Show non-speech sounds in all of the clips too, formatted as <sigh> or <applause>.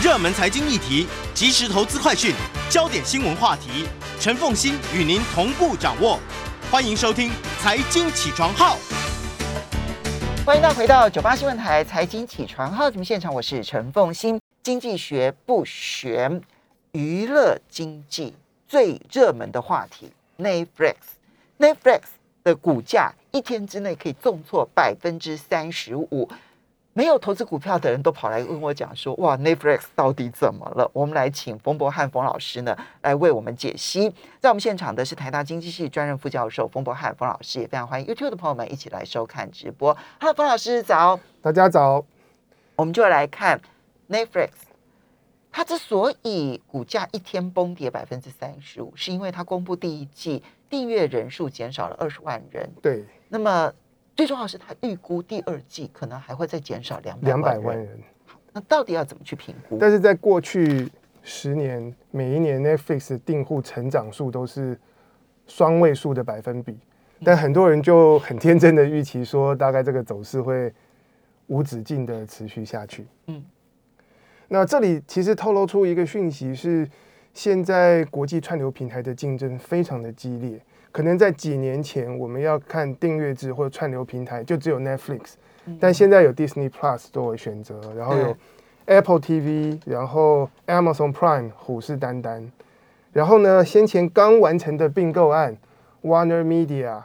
热门财经议题、即时投资快讯、焦点新闻话题，陈凤欣与您同步掌握。欢迎收听《财经起床号》。欢迎大家回到九八新闻台财经起床号节目现场，我是陈凤欣。经济学不悬，娱乐经济最热门的话题，Netflix，Netflix 的股价一天之内可以重挫百分之三十五。没有投资股票的人都跑来问我讲说：“哇，Netflix 到底怎么了？”我们来请冯博翰冯老师呢来为我们解析。在我们现场的是台大经济系专任副教授冯博翰冯老师，也非常欢迎 YouTube 的朋友们一起来收看直播。Hello，冯老师早，大家早。我们就来看 Netflix，它之所以股价一天崩跌百分之三十五，是因为它公布第一季订阅人数减少了二十万人。对，那么。最重要是，他预估第二季可能还会再减少两两百万人。那到底要怎么去评估？但是在过去十年，每一年 Netflix 的订户成长数都是双位数的百分比，但很多人就很天真的预期说，大概这个走势会无止境的持续下去。嗯，那这里其实透露出一个讯息是，现在国际串流平台的竞争非常的激烈。可能在几年前，我们要看订阅制或者串流平台，就只有 Netflix，但现在有 Disney Plus 作为选择，然后有 Apple TV，然后 Amazon Prime 虎视眈眈，然后呢，先前刚完成的并购案 Warner Media，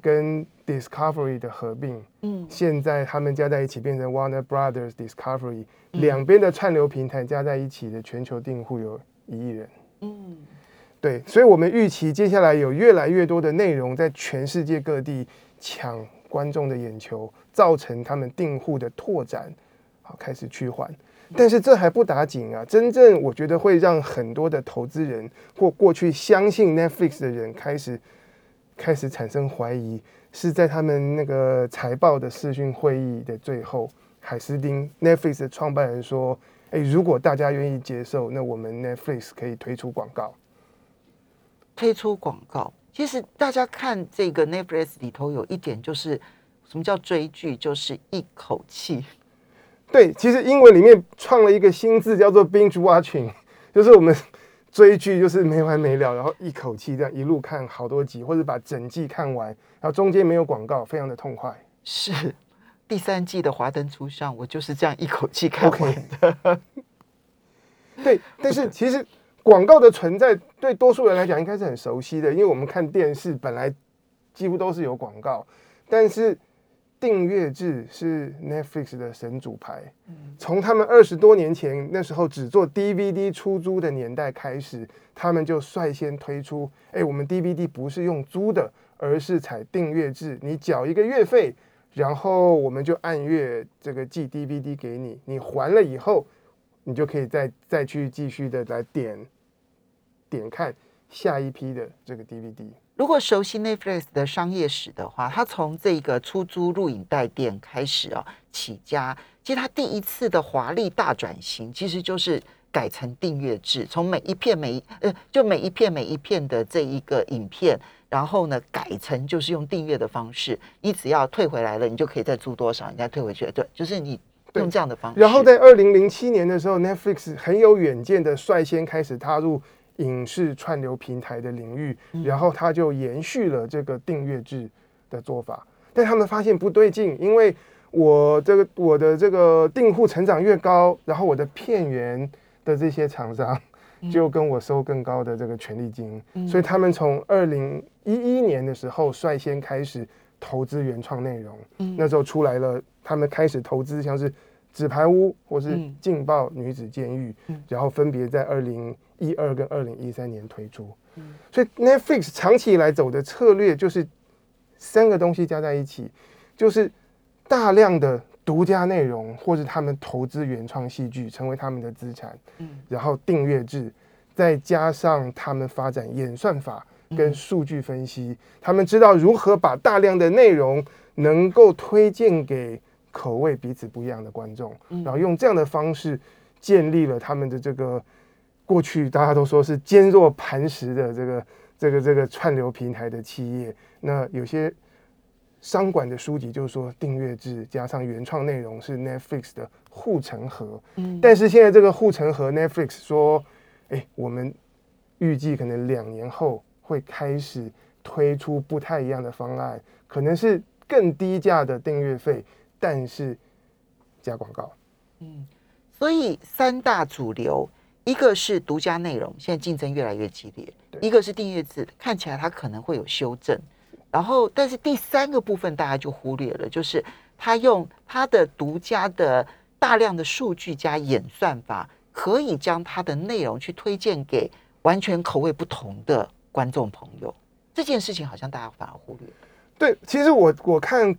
跟 Discovery 的合并，嗯，现在他们加在一起变成 Warner Brothers Discovery，两边的串流平台加在一起的全球订户有一亿人，嗯。对，所以，我们预期接下来有越来越多的内容在全世界各地抢观众的眼球，造成他们订户的拓展，好开始趋缓。但是这还不打紧啊！真正我觉得会让很多的投资人或过去相信 Netflix 的人开始开始产生怀疑，是在他们那个财报的视讯会议的最后，海斯丁 Netflix 的创办人说：“哎，如果大家愿意接受，那我们 Netflix 可以推出广告。”推出广告，其实大家看这个 Netflix 里头有一点，就是什么叫追剧，就是一口气。对，其实英文里面创了一个新字，叫做 binge watching，<laughs> 就是我们追剧就是没完没了，然后一口气这样一路看好多集，或者把整季看完，然后中间没有广告，非常的痛快。是第三季的《华灯初上》，我就是这样一口气看完的。<laughs> 对，但是其实。广告的存在对多数人来讲应该是很熟悉的，因为我们看电视本来几乎都是有广告，但是订阅制是 Netflix 的神主牌。从他们二十多年前那时候只做 DVD 出租的年代开始，他们就率先推出：哎，我们 DVD 不是用租的，而是采订阅制，你缴一个月费，然后我们就按月这个寄 DVD 给你，你还了以后。你就可以再再去继续的来点点看下一批的这个 DVD。如果熟悉 Netflix 的商业史的话，它从这个出租录影带店开始啊起家。其实它第一次的华丽大转型，其实就是改成订阅制，从每一片每一呃就每一片每一片的这一个影片，然后呢改成就是用订阅的方式，你只要退回来了，你就可以再租多少，你再退回去。对，就是你。用这样的方式，然后在二零零七年的时候，Netflix 很有远见的率先开始踏入影视串流平台的领域，然后他就延续了这个订阅制的做法。但他们发现不对劲，因为我这个我的这个订户成长越高，然后我的片源的这些厂商就跟我收更高的这个权利金，所以他们从二零一一年的时候率先开始投资原创内容，那时候出来了。他们开始投资，像是《纸牌屋》或是《劲爆女子监狱》，然后分别在二零一二跟二零一三年推出。所以 Netflix 长期以来走的策略就是三个东西加在一起，就是大量的独家内容，或是他们投资原创戏剧成为他们的资产。然后订阅制，再加上他们发展演算法跟数据分析，他们知道如何把大量的内容能够推荐给。口味彼此不一样的观众，然后用这样的方式建立了他们的这个过去大家都说是坚若磐石的这个这个这个串流平台的企业。那有些商管的书籍，就是说订阅制加上原创内容是 Netflix 的护城河。嗯但是现在这个护城河，Netflix 说，哎，我们预计可能两年后会开始推出不太一样的方案，可能是更低价的订阅费，但是加广告。所以三大主流，一个是独家内容，现在竞争越来越激烈；一个是订阅制，看起来它可能会有修正。然后，但是第三个部分大家就忽略了，就是它用它的独家的大量的数据加演算法，可以将它的内容去推荐给完全口味不同的观众朋友。这件事情好像大家反而忽略了。对，其实我我看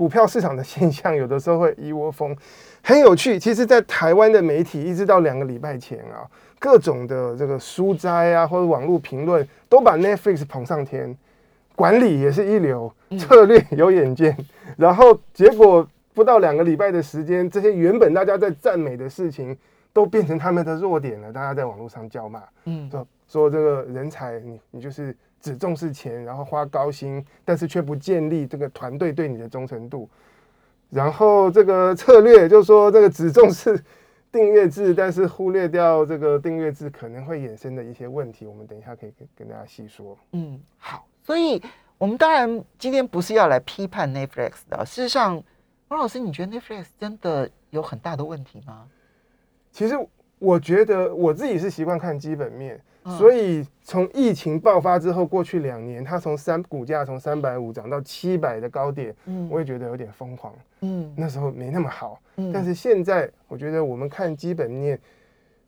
股票市场的现象，<laughs> 有的时候会一窝蜂，很有趣。其实，在台湾的媒体，一直到两个礼拜前啊，各种的这个书斋啊，或者网络评论，都把 Netflix 捧上天，管理也是一流，策略有远见。然后结果不到两个礼拜的时间，这些原本大家在赞美的事情，都变成他们的弱点了。大家在网络上叫骂。嗯，说说这个人才，你你就是只重视钱，然后花高薪，但是却不建立这个团队对你的忠诚度。然后这个策略就是说，这个只重视订阅制，但是忽略掉这个订阅制可能会衍生的一些问题。我们等一下可以跟跟大家细说。嗯，好，所以我们当然今天不是要来批判 Netflix 的。事实上，王老师，你觉得 Netflix 真的有很大的问题吗？其实我觉得我自己是习惯看基本面，嗯所以从疫情爆发之后，过去两年，它从三股价从三百五涨到七百的高点，嗯我也觉得有点疯狂。嗯那时候没那么好，嗯但是现在我觉得我们看基本面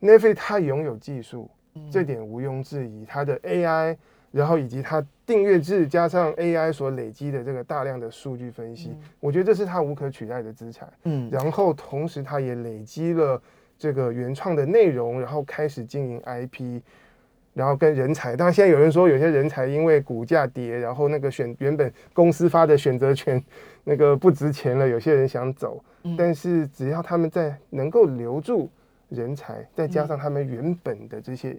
，Netflix 它拥有技术，嗯这点毋庸置疑。它的 AI，然后以及它订阅制加上 AI 所累积的这个大量的数据分析，我觉得这是它无可取代的资产。嗯然后同时它也累积了这个原创的内容，然后开始经营 IP。然后跟人才，当然现在有人说有些人才因为股价跌，然后那个选原本公司发的选择权那个不值钱了，有些人想走，嗯。但是只要他们在能够留住人才，再加上他们原本的这些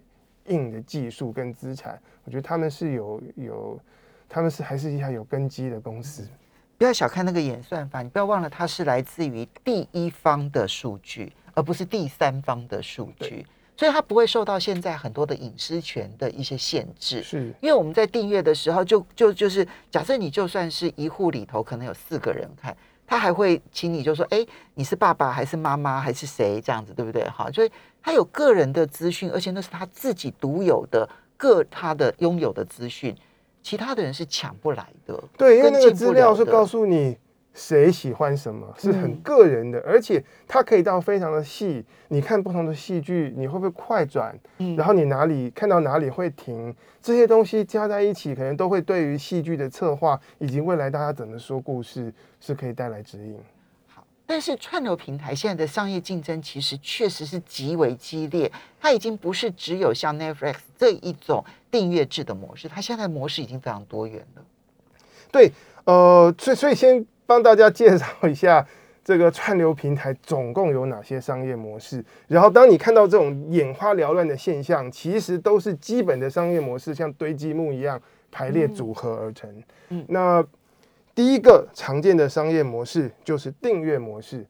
硬的技术跟资产，我觉得他们是有有，他们是还是一家有根基的公司。不要小看那个演算法，你不要忘了它是来自于第一方的数据，而不是第三方的数据，所以它不会受到现在很多的隐私权的一些限制。是因为我们在订阅的时候就，就就是假设你就算是一户里头可能有四个人看，他还会请你就说，哎，你是爸爸还是妈妈还是谁这样子，对不对？哈，所以他有个人的资讯，而且那是他自己独有的个他的拥有的资讯，其他的人是抢不来的。对，因为那个资料是告诉你谁喜欢什么，是很嗯个人的，而且它可以到非常的细。你看不同的戏剧，你会不会快转？嗯然后你哪里看到哪里会停，这些东西加在一起，可能都会对于戏剧的策划以及未来大家怎么说故事，是可以带来指引。好，但是串流平台现在的商业竞争其实确实是极为激烈，它已经不是只有像 Netflix 这一种订阅制的模式，它现在模式已经非常多元了。对，呃，所以所以先帮大家介绍一下这个串流平台总共有哪些商业模式。然后，当你看到这种眼花缭乱的现象，其实都是基本的商业模式，像堆积木一样排列组合而成。嗯那第一个常见的商业模式就是订阅模式，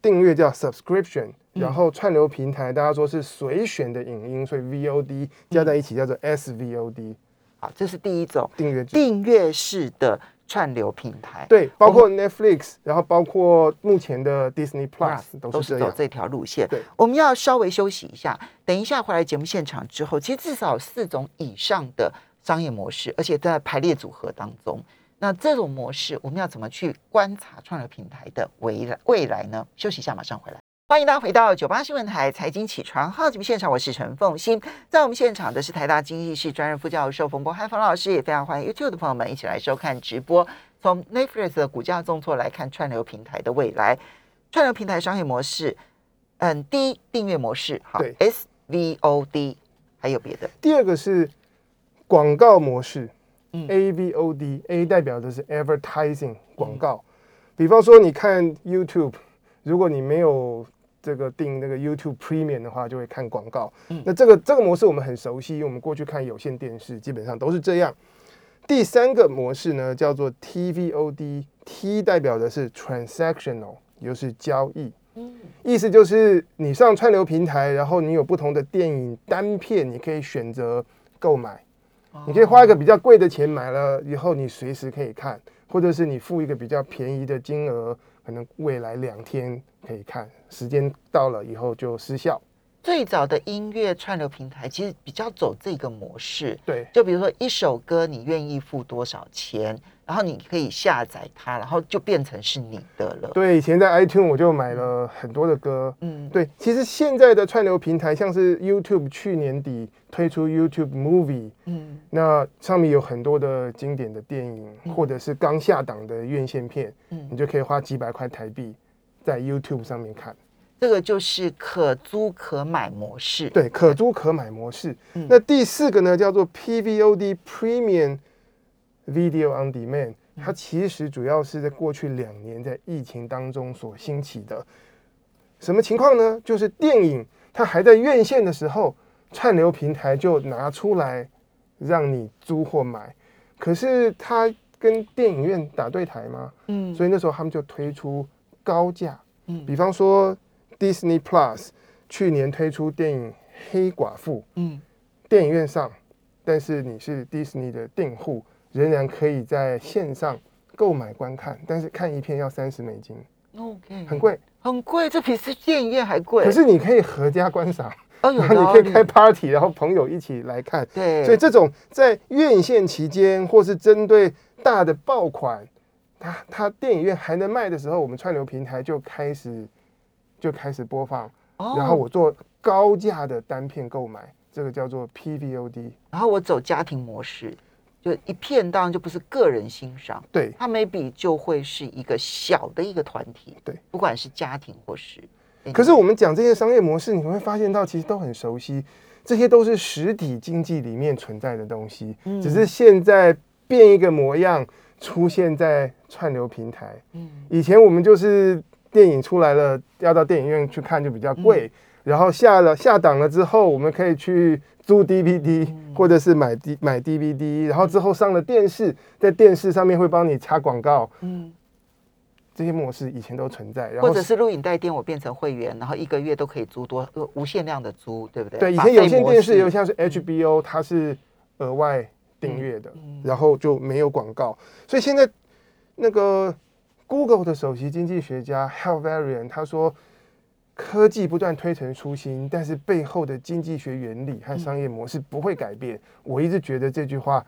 订阅叫 subscription，然后串流平台大家说是随选的影音，所以 VOD 加在一起叫做 SVOD 好，这是第一种订阅。订阅式的串流平台。对，包括 Netflix，然后包括目前的 Disney Plus 都都是走这条路线对。我们要稍微休息一下，等一下回来节目现场之后，其实至少有四种以上的商业模式，而且在排列组合当中。那这种模式，我们要怎么去观察串流平台的未来未来呢？休息一下，马上回来。欢迎大家回到九八新闻台财经起床号节目现场，我是陈凤欣。在我们现场的是台大经济系专任副教授冯博翰冯老师，也非常欢迎 YouTube 的朋友们一起来收看直播。从 Netflix 的股价重挫来看，串流平台的未来，串流平台商业模式，嗯，第一订阅模式，好，SVOD，还有别的，第二个是广告模式嗯，AVOD，A 代表的是 advertising 广告。比方说，你看 YouTube，如果你没有这个订那个 YouTube Premium 的话，就会看广告。嗯那这个这个模式我们很熟悉，因为我们过去看有线电视基本上都是这样。第三个模式呢叫做 TVOD，T 代表的是 transactional，也就是交易。意思就是你上串流平台，然后你有不同的电影单片，你可以选择购买。你可以花一个比较贵的钱买了以后，你随时可以看，或者是你付一个比较便宜的金额，可能未来两天可以看，时间到了以后就失效。最早的音乐串流平台其实比较走这个模式，对就比如说一首歌，你愿意付多少钱，然后你可以下载它，然后就变成是你的了。对，以前在 iTune 我就买了很多的歌。嗯，对，其实现在的串流平台，像是 YouTube 去年底推出 YouTube Movie，嗯那上面有很多的经典的电影，或者是刚下档的院线片，嗯你就可以花几百块台币在 YouTube 上面看。这个就是可租可买模式。对，可租可买模式。嗯那第四个呢，叫做 PVOD Premium Video on Demand，它其实主要是在过去两年在疫情当中所兴起的。什么情况呢？就是电影它还在院线的时候，串流平台就拿出来让你租或买。可是它跟电影院打对台吗？嗯所以那时候他们就推出高价，嗯比方说 Disney Plus 去年推出电影《黑寡妇》，嗯电影院上，但是你是 Disney 的订户，仍然可以在线上购买观看，但是看一片要三十美金，，OK，很贵。很贵，这比是电影院还贵。可是你可以合家观赏，哦，然后你可以开 party，然后朋友一起来看。对，所以这种在院线期间，或是针对大的爆款，它它电影院还能卖的时候，我们串流平台就开始就开始播放，哦然后我做高价的单片购买，这个叫做 PVOD。然后我走家庭模式，就一片当然就不是个人欣赏，对它 maybe 就会是一个小的一个团体，对，不管是家庭或是。可是我们讲这些商业模式，你会发现到其实都很熟悉，这些都是实体经济里面存在的东西，嗯只是现在变一个模样出现在串流平台。嗯以前我们就是电影出来了，要到电影院去看就比较嗯贵，然后下了下档了之后，我们可以去租 DVD、或嗯者是买 D 买 DVD，然后之后上了电视，在电视上面会帮你插广告，嗯，这些模式以前都存在。然后或者是录影带店，我变成会员，然后一个月都可以租多呃无限量的租，对不对？对，以前有线电视有像是 HBO，它是额外订阅的，嗯然后就没有广告。所以现在那个 Google 的首席经济学家 Hal Varian 他说，科技不断推陈出新，但是背后的经济学原理和商业模式不会改变。我一直觉得这句话。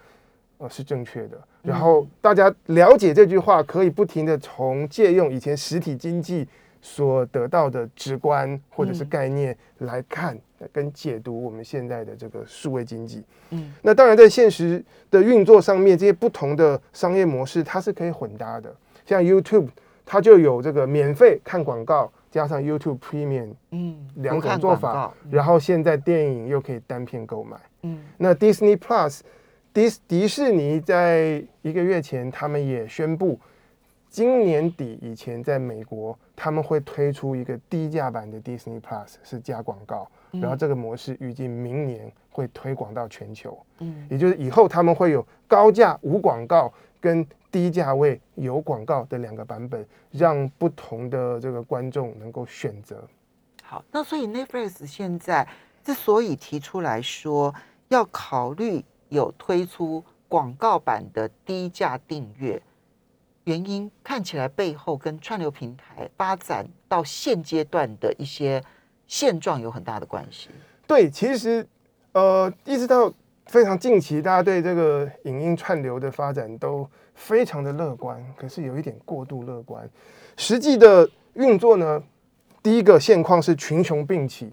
呃，是正确的。然后大家了解这句话，可以不停的从借用以前实体经济所得到的直观或者是嗯概念来看跟解读我们现在的这个数位经济。嗯那当然，在现实的运作上面，这些不同的商业模式它是可以混搭的。像 YouTube，它就有这个免费看广告，加上 YouTube Premium 嗯两种做法。然后现在电影又可以单片购买。嗯那 Disney Plus，迪迪士尼在一个月前，他们也宣布，今年底以前在美国他们会推出一个低价版的 Disney Plus，是加广告，然后这个模式预计明年会推广到全球，嗯也就是以后他们会有高价无广告跟低价位有广告的两个版本，让不同的这个观众能够选择。好，那所以 Netflix 现在之所以提出来说要考虑有推出广告版的低价订阅，原因看起来背后跟串流平台发展到现阶段的一些现状有很大的关系。对，其实呃，一直到非常近期，大家对这个影音串流的发展都非常的乐观，可是有一点过度乐观。实际的运作呢，第一个现况是群雄并起，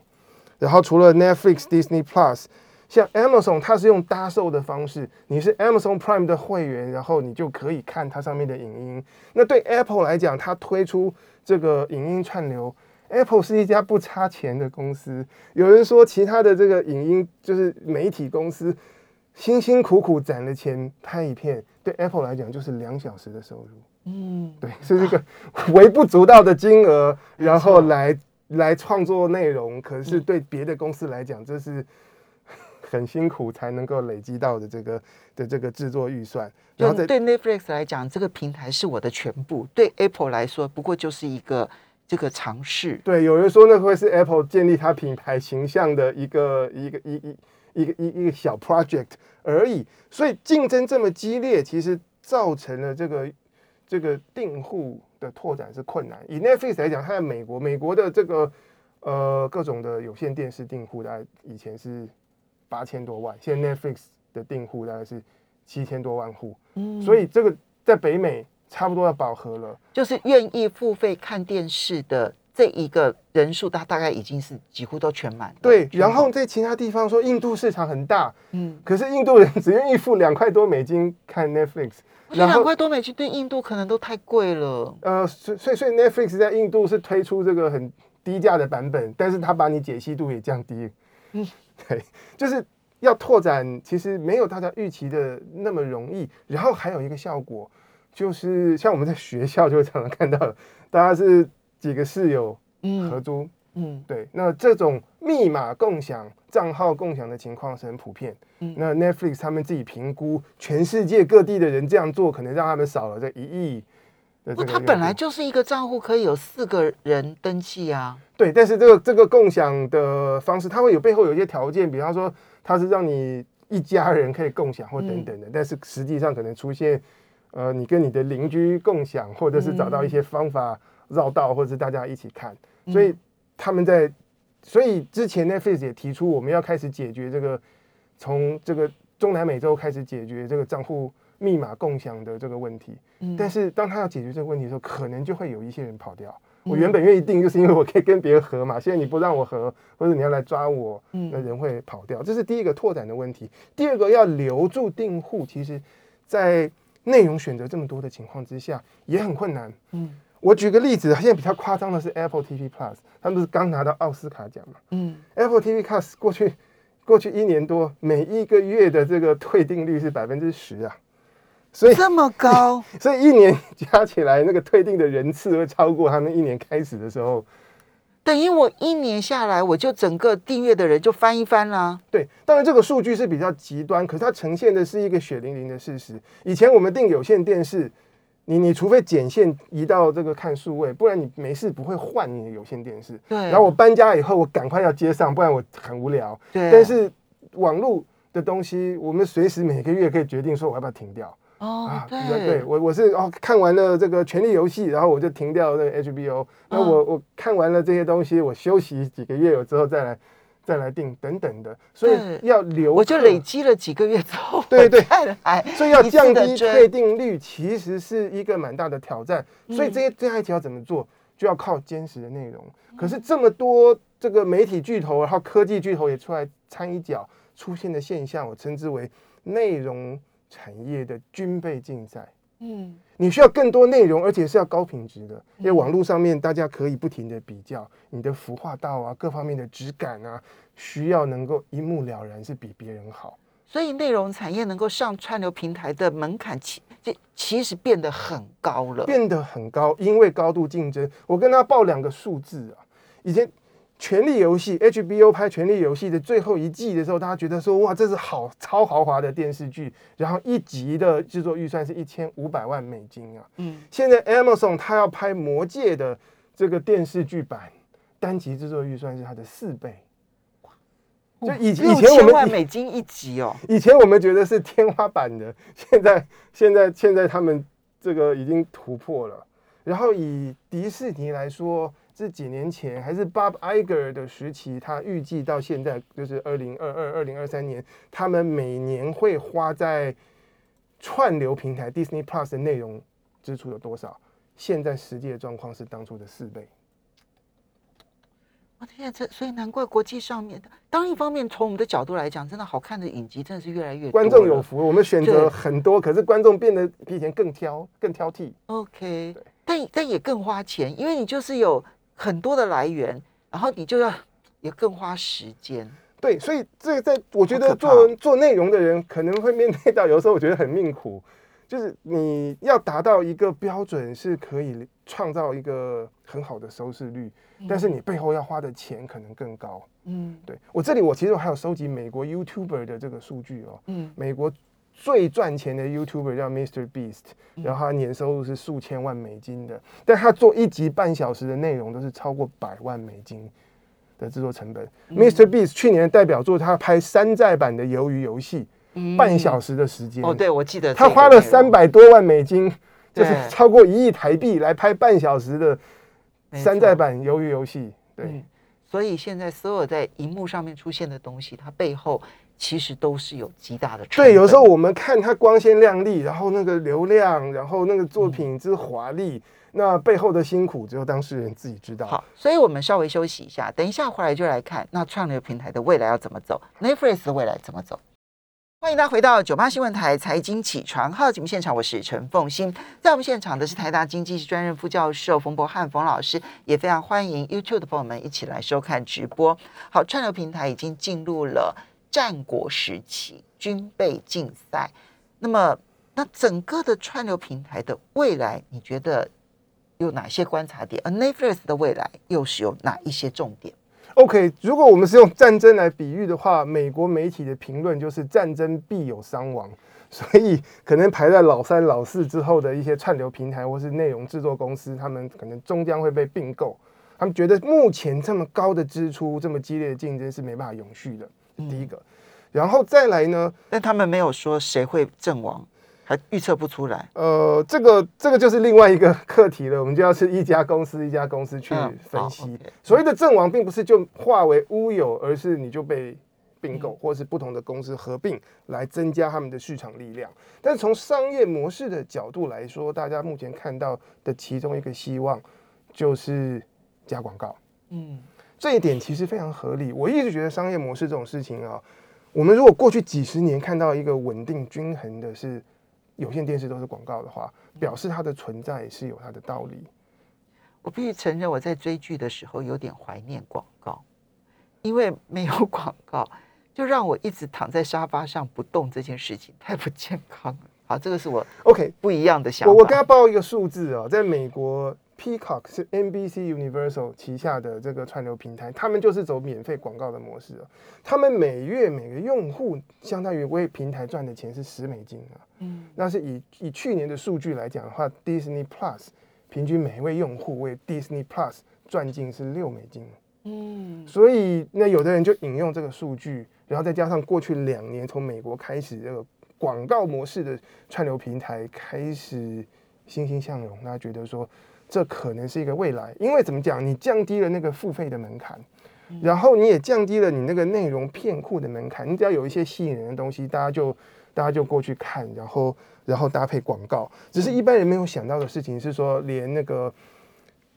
然后除了 Netflix、Disney Plus。像 Amazon，它是用搭售的方式，你是 Amazon Prime 的会员，然后你就可以看它上面的影音。那对 Apple 来讲，它推出这个影音串流，Apple 是一家不差钱的公司。有人说，其他的这个影音就是媒体公司，辛辛苦苦攒了钱拍一片，对 Apple 来讲就是两小时的收入。嗯，对，是这个微不足道的金额，然后来来创作内容。可是对别的公司来讲，这是很辛苦才能够累积到的这个的这个制作预算，然后对 Netflix 来讲，这个平台是我的全部；对 Apple 来说，不过就是一个这个尝试。对，有人说那会是 Apple 建立它品牌形象的一个一个一一一个一一个小 project 而已。所以竞争这么激烈，其实造成了这个这个订户的拓展是困难。以 Netflix 来讲，它在美国，美国的这个呃各种的有线电视订户，大概以前是八千多万，现在 Netflix 的订户大概是七千多万户，嗯所以这个在北美差不多要饱和了。就是愿意付费看电视的这一个人数，它大概已经是几乎都全满了。对，然后在其他地方说印度市场很大，嗯，可是印度人只愿意付两块多美金看 Netflix，我觉得两块多美金对印度可能都太贵了。呃，所以所以所以 Netflix 在印度是推出这个很低价的版本，但是它把你解析度也降低。嗯嗯，<laughs> 对，就是要拓展，其实没有大家预期的那么容易。然后还有一个效果，就是像我们在学校就会常常看到，大家是几个室友合嗯租，嗯。对，那这种密码共享、账号共享的情况是很普遍。嗯。那 Netflix 他们自己评估，全世界各地的人这样做，可能让他们少了这一亿不，它本来就是一个账户可以有四个人登记啊。对，但是这个这个共享的方式，它会有背后有一些条件，比方说它是让你一家人可以共享或等等的，但是实际上可能出现呃，你跟你的邻居共享，或者是找到一些方法绕道，或者是大家一起看，所以他们在，所以之前 Netflix 也提出我们要开始解决这个从这个中南美洲开始解决这个账户密码共享的这个问题。嗯但是当他要解决这个问题的时候，可能就会有一些人跑掉。我嗯原本愿意定，就是因为我可以跟别人合嘛。现在你不让我合，或者你要来抓我，嗯那人会跑掉。这是第一个拓展的问题。第二个要留住订户，其实在内容选择这么多的情况之下，也很困难。嗯我举个例子，现在比较夸张的是 Apple TV Plus，他们不是刚拿到奥斯卡奖嘛嗯，？Apple TV Plus 过去过去一年多，每一个月的这个退订率是百分之十啊，所以这么高，<laughs> 所以一年加起来，那个退订的人次会超过他们一年开始的时候。等于我一年下来，我就整个订阅的人就翻一番啦。对，当然这个数据是比较极端，可是它呈现的是一个血淋淋的事实。以前我们订有线电视，你你除非剪线移到这个看数位，不然你没事不会换你的有线电视。对，然后我搬家以后，我赶快要接上，不然我很无聊。对，但是网络的东西，我们随时每个月可以决定说我要不要停掉。哦啊，，对。对我我是哦看完了这个《权力游戏》，然后我就停掉那个 HBO。那嗯。我我看完了这些东西，我休息几个月之后再来再来定等等的，所以要留，我就累积了几个月之后，对对。哎，所以要降低退订率，其实是一个蛮大的挑战。所以嗯这些这样一条怎么做，就要靠坚实的内容。可是这么多这个媒体巨头，然后科技巨头也出来掺一脚，出现的现象，我称之为内容产业的军备竞赛。嗯你需要更多内容，而且是要高品质的，因为网络上面大家可以不停的比较你的服化道啊，各方面的质感啊，需要能够一目了然，是比别人好。所以内容产业能够上串流平台的门槛其这其实变得很高了。变得很高，因为高度竞争。我跟他报两个数字啊，以前《权力游戏》HBO 拍《权力游戏》的最后一季的时候，大家觉得说哇，这是好超豪华的电视剧，然后一集的制作预算是一千五百万美金啊。嗯，现在 Amazon 它要拍《魔戒》的这个电视剧版，单集制作预算是它的四倍。就以前以前我们美金一集哦，以前我们觉得是天花板的，现在现在现在他们这个已经突破了。然后以迪士尼来说，这几年前还是 Bob Iger 的时期，他预计到现在就是二零二二、二零二三年，他们每年会花在串流平台 Disney Plus 的内容支出有多少？现在实际的状况是当初的四倍。我天啊，这所以难怪国际上面，当一方面从我们的角度来讲，真的好看的影集真的是越来越多观众有福，我们选对择很多，可是观众变得比以前更挑、更挑剔。OK，但但也更花钱，因为你就是有很多的来源，然后你就要也更花时间。对，所以这个在我觉得做做内容的人可能会面对到，有时候我觉得很命苦，就是你要达到一个标准，是可以创造一个很好的收视率，但是你背后要花的钱可能更高。嗯对我这里，我其实我还有收集美国 YouTuber 的这个数据哦。嗯美国最赚钱的 YouTuber 叫 Mr. Beast，然嗯后他年收入是数千万美金的，但他做一集半小时的内容都是超过百万美金的制作成本。Mr. 嗯 Beast 去年的代表作，他拍山寨版的《鱿鱼游戏》，嗯半小时的时间。哦，对，我记得他花了三，百多万美金，就是超过一亿台币来拍半小时的山寨版鱿鱼游戏。对。嗯，所以现在所有在荧幕上面出现的东西，它背后其实都是有极大的成对，有时候我们看它光鲜亮丽，然后那个流量，然后那个作品之华丽，那背后的辛苦只有当事人自己知道。好，所以我们稍微休息一下，等一下回来就来看那串流平台的未来要怎么走，Netflix 的未来怎么走。欢迎大家回到九八新闻台财经起床号节目现场，我是陈凤欣，在我们现场的是台大经济系专任副教授冯博翰冯老师，也非常欢迎 YouTube 的朋友们一起来收看直播。好，串流平台已经进入了战国时期，军备竞赛。那么，那整个的串流平台的未来，你觉得有哪些观察点？而 Netflix 的未来又是有哪一些重点？OK，如果我们是用战争来比喻的话，美国媒体的评论就是战争必有伤亡，所以可能排在老三、老四之后的一些串流平台或是内容制作公司，他们可能终将会被并购。他们觉得目前这么高的支出、这么激烈的竞争是没办法永续的，第一个。然后再来呢，但他们没有说谁会阵亡，还预测不出来。呃，这个这个就是另外一个课题了，我们就要是一家公司一家公司去分析。所谓的阵亡，并不是就化为乌有，而是你就被并嗯购，或是不同的公司合并来增加他们的市场力量。但是从商业模式的角度来说，大家目前看到的其中一个希望就是加广告。嗯这一点其实非常合理。我一直觉得商业模式这种事情啊，我们如果过去几十年看到一个稳定均衡的是有线电视都是广告的话，表示它的存在是有它的道理。我必须承认，我在追剧的时候有点怀念广告，因为没有广告，就让我一直躺在沙发上不动，这件事情太不健康了。好，这个是我 OK，不一样的想法。我我跟他报一个数字啊，在美国 Peacock 是 NBC Universal 旗下的这个串流平台，他们就是走免费广告的模式啊。他们每月每个用户相当于为平台赚的钱是十美金啊。嗯那是以以去年的数据来讲的话，Disney Plus 平均每一位用户为 Disney Plus 赚进是六美金。嗯所以那有的人就引用这个数据，然后再加上过去两年从美国开始这个广告模式的串流平台开始欣欣向荣，大家觉得说这可能是一个未来，因为怎么讲，你降低了那个付费的门槛。然后你也降低了你那个内容片库的门槛，你只要有一些吸引人的东西，大家就大家就过去看，然后然后搭配广告。只是一般人没有想到的事情是说，连那个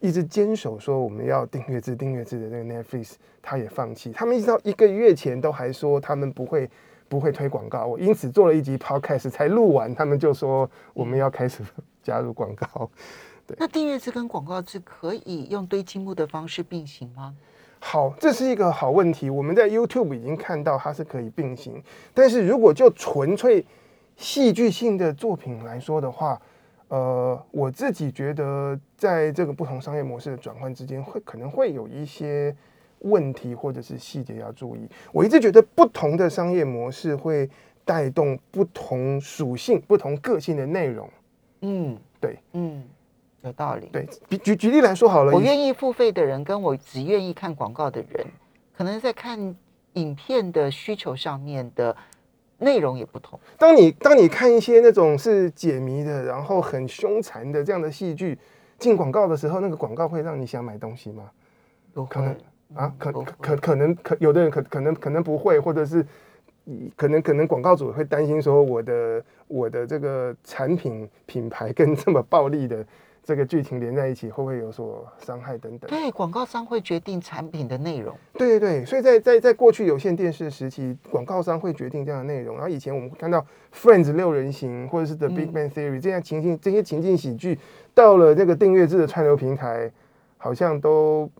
一直坚守说我们要订阅制、订阅制的那个 Netflix，他也放弃。他们一直到一个月前都还说他们不会不会推广告，我因此做了一集 Podcast 才录完，他们就说我们要开始加入广告。那订阅制跟广告制可以用堆积木的方式并行吗？好，这是一个好问题。我们在 YouTube 已经看到它是可以并行，但是如果就纯粹戏剧性的作品来说的话，呃，我自己觉得在这个不同商业模式的转换之间，会可能会有一些问题或者是细节要注意。我一直觉得不同的商业模式会带动不同属性、不同个性的内容。嗯，对嗯，有道理。对，举举举例来说好了，我愿意付费的人跟我只愿意看广告的人，可能在看影片的需求上面的内容也不同。当你当你看一些那种是解谜的，然后很凶残的这样的戏剧进广告的时候，那个广告会让你想买东西吗？不可能啊，可可可可能可有的人可可能可能不会，或者是嗯可能可能广告主会担心说我的我的这个产品品牌跟这么暴力的这个剧情连在一起，会不会有所伤害等等？对，广告商会决定产品的内容。对对对，所以在在在过去有线电视时期，广告商会决定这样的内容。然后以前我们会看到 Friends 六人行或者是 The Big 嗯 Bang Theory 这样情境这些情境喜剧，到了这个订阅制的串流平台，好像都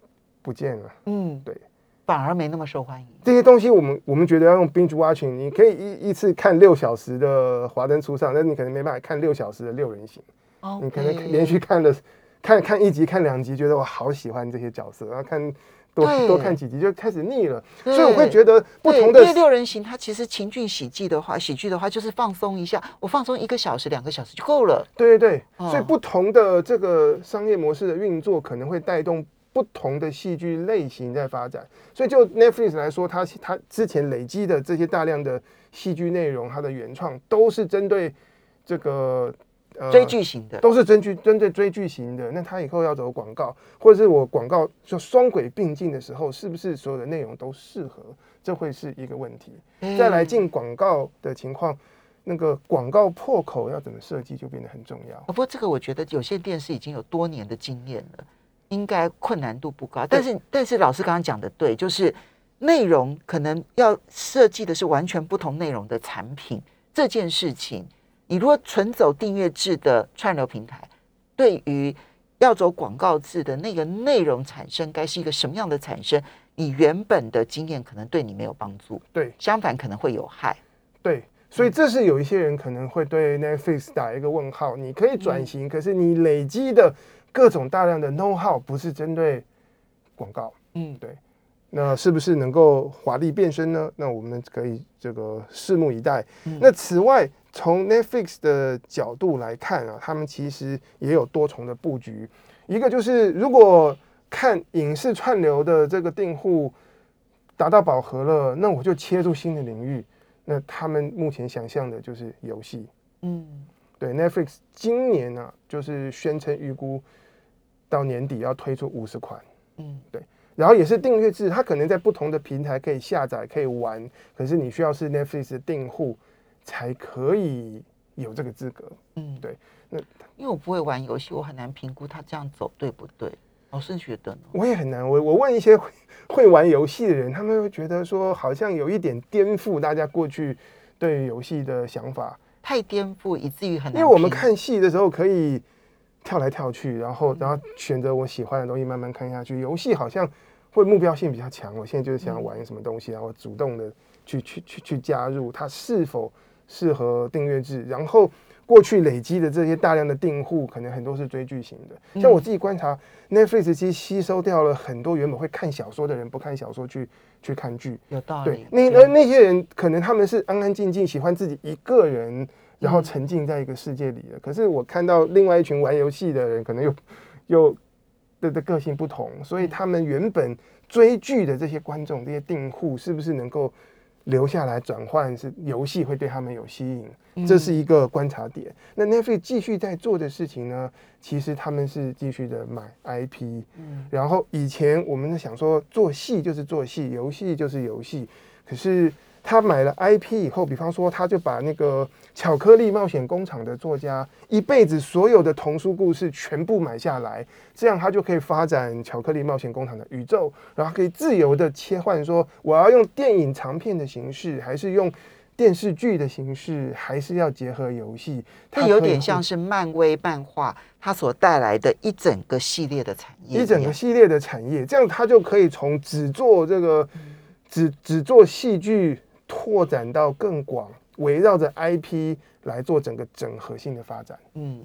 不见了。嗯，对，反而没那么受欢迎。这些东西我们我们觉得要用 binge watching，你可以一一次看六小时的《华灯初上》，但是你可能没办法看六小时的六人行，哦，你可能连续看了看看一集看两集，觉得我好喜欢这些角色，然后看多多看几集就开始腻了，所以我会觉得不同的因为六人行，它其实情境喜剧的话，喜剧的话就是放松一下，我放松一个小时、两个小时就够了。对对对，哦所以不同的这个商业模式的运作，可能会带动不同的戏剧类型在发展。所以就 Netflix 来说，它它之前累积的这些大量的戏剧内容，它的原创都是针对这个呃追剧型的，都是针剧针对追剧型的。那他以后要走广告，或者是我广告就双轨并进的时候，是不是所有的内容都适合？这会是一个问题。再来嗯进广告的情况，那个广告破口要怎么设计就变得很重要。不过这个我觉得有线电视已经有多年的经验了，应该困难度不高。但是但是老师刚刚讲的对，就是内容可能要设计的是完全不同内容的产品这件事情，你如果纯走订阅制的串流平台，对于要走广告制的那个内容产生该是一个什么样的产生，你原本的经验可能对你没有帮助，对相反可能会有害。对，所以这是有一些人可能会对 Netflix 打一个问号。你可以转型，可是你累积的各种大量的 know how 不是针对广告，嗯，对。那是不是能够华丽变身呢？那我们可以这个拭目以待。嗯那此外，从 Netflix 的角度来看啊，他们其实也有多重的布局。一个就是如果看影视串流的这个订户达到饱和了，那我就切入新的领域。那他们目前想象的就是游戏。嗯对 Netflix 今年呢、就是宣称预估到年底要推出五十款。嗯对然后也是订阅制，它可能在不同的平台可以下载、可以玩，可是你需要是 Netflix 的订户才可以有这个资格。嗯，对那因为我不会玩游戏，我很难评估他这样走对不对。老师觉得呢？我也很难，我我问一些会会玩游戏的人，他们会觉得说好像有一点颠覆大家过去对于游戏的想法，太颠覆，以至于很难。因为我们，看戏的时候可以跳来跳去，然后然后选择我喜欢的东西慢慢看下去。游戏好像会目标性比较强，我现在就是想要玩什么东西，然后主动的去去去去加入，它是否适合订阅制？然后过去累积的这些大量的订户，可能很多是追剧型的。像我自己观察，Netflix 其实吸收掉了很多原本会看小说的人，不看小说去去看剧。有道理。，对那对那那些人可能他们是安安静静喜欢自己一个人，然后沉浸在一个世界里的。可是我看到另外一群玩游戏的人，可能又 <laughs> 又的的个性不同，所以他们原本追剧的这些观众、这些订户，是不是能够留下来转换？是游戏会对他们有吸引，这是一个观察点。那 Netflix 继续在做的事情呢，其实他们是继续的买 IP，嗯然后以前我们想说做戏就是做戏，游戏就是游戏，可是他买了 IP 以后，比方说他就把那个巧克力冒险工厂的作家一辈子所有的童书故事全部买下来，这样他就可以发展巧克力冒险工厂的宇宙，然后可以自由的切换说我要用电影长片的形式，还是用电视剧的形式，还是要结合游戏，它有点像是漫威漫画它所带来的一整个系列的产业，一整个系列的产业，这样他就可以从只做这个只只做戏剧，拓展到更广，围绕着 IP 来做整个整合性的发展。嗯，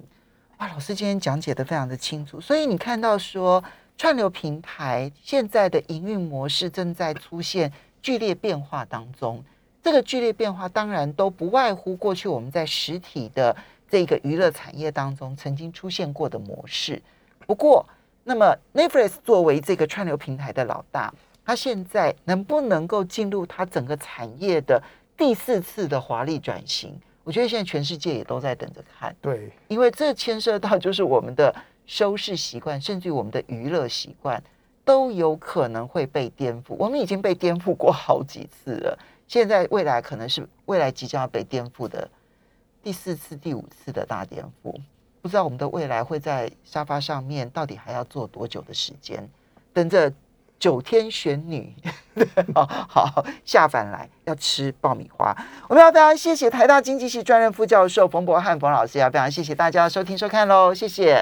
啊，老师今天讲解的非常的清楚，所以你看到说串流平台现在的营运模式正在出现剧烈变化当中。这个剧烈变化当然都不外乎过去我们在实体的这个娱乐产业当中曾经出现过的模式。不过，那么 Netflix 作为这个串流平台的老大，它现在能不能够进入它整个产业的第四次的华丽转型？我觉得现在全世界也都在等着看。对，因为这牵涉到就是我们的收视习惯，甚至于我们的娱乐习惯，都有可能会被颠覆。我们已经被颠覆过好几次了，现在未来可能是未来即将要被颠覆的第四次、第五次的大颠覆。不知道我们的未来会在沙发上面到底还要坐多久的时间，等着九天玄女 <laughs> 好好下凡来要吃爆米花。我们要非常谢谢台大经济系专任副教授冯博翰冯老师，要非常谢谢大家收听收看喽，谢谢。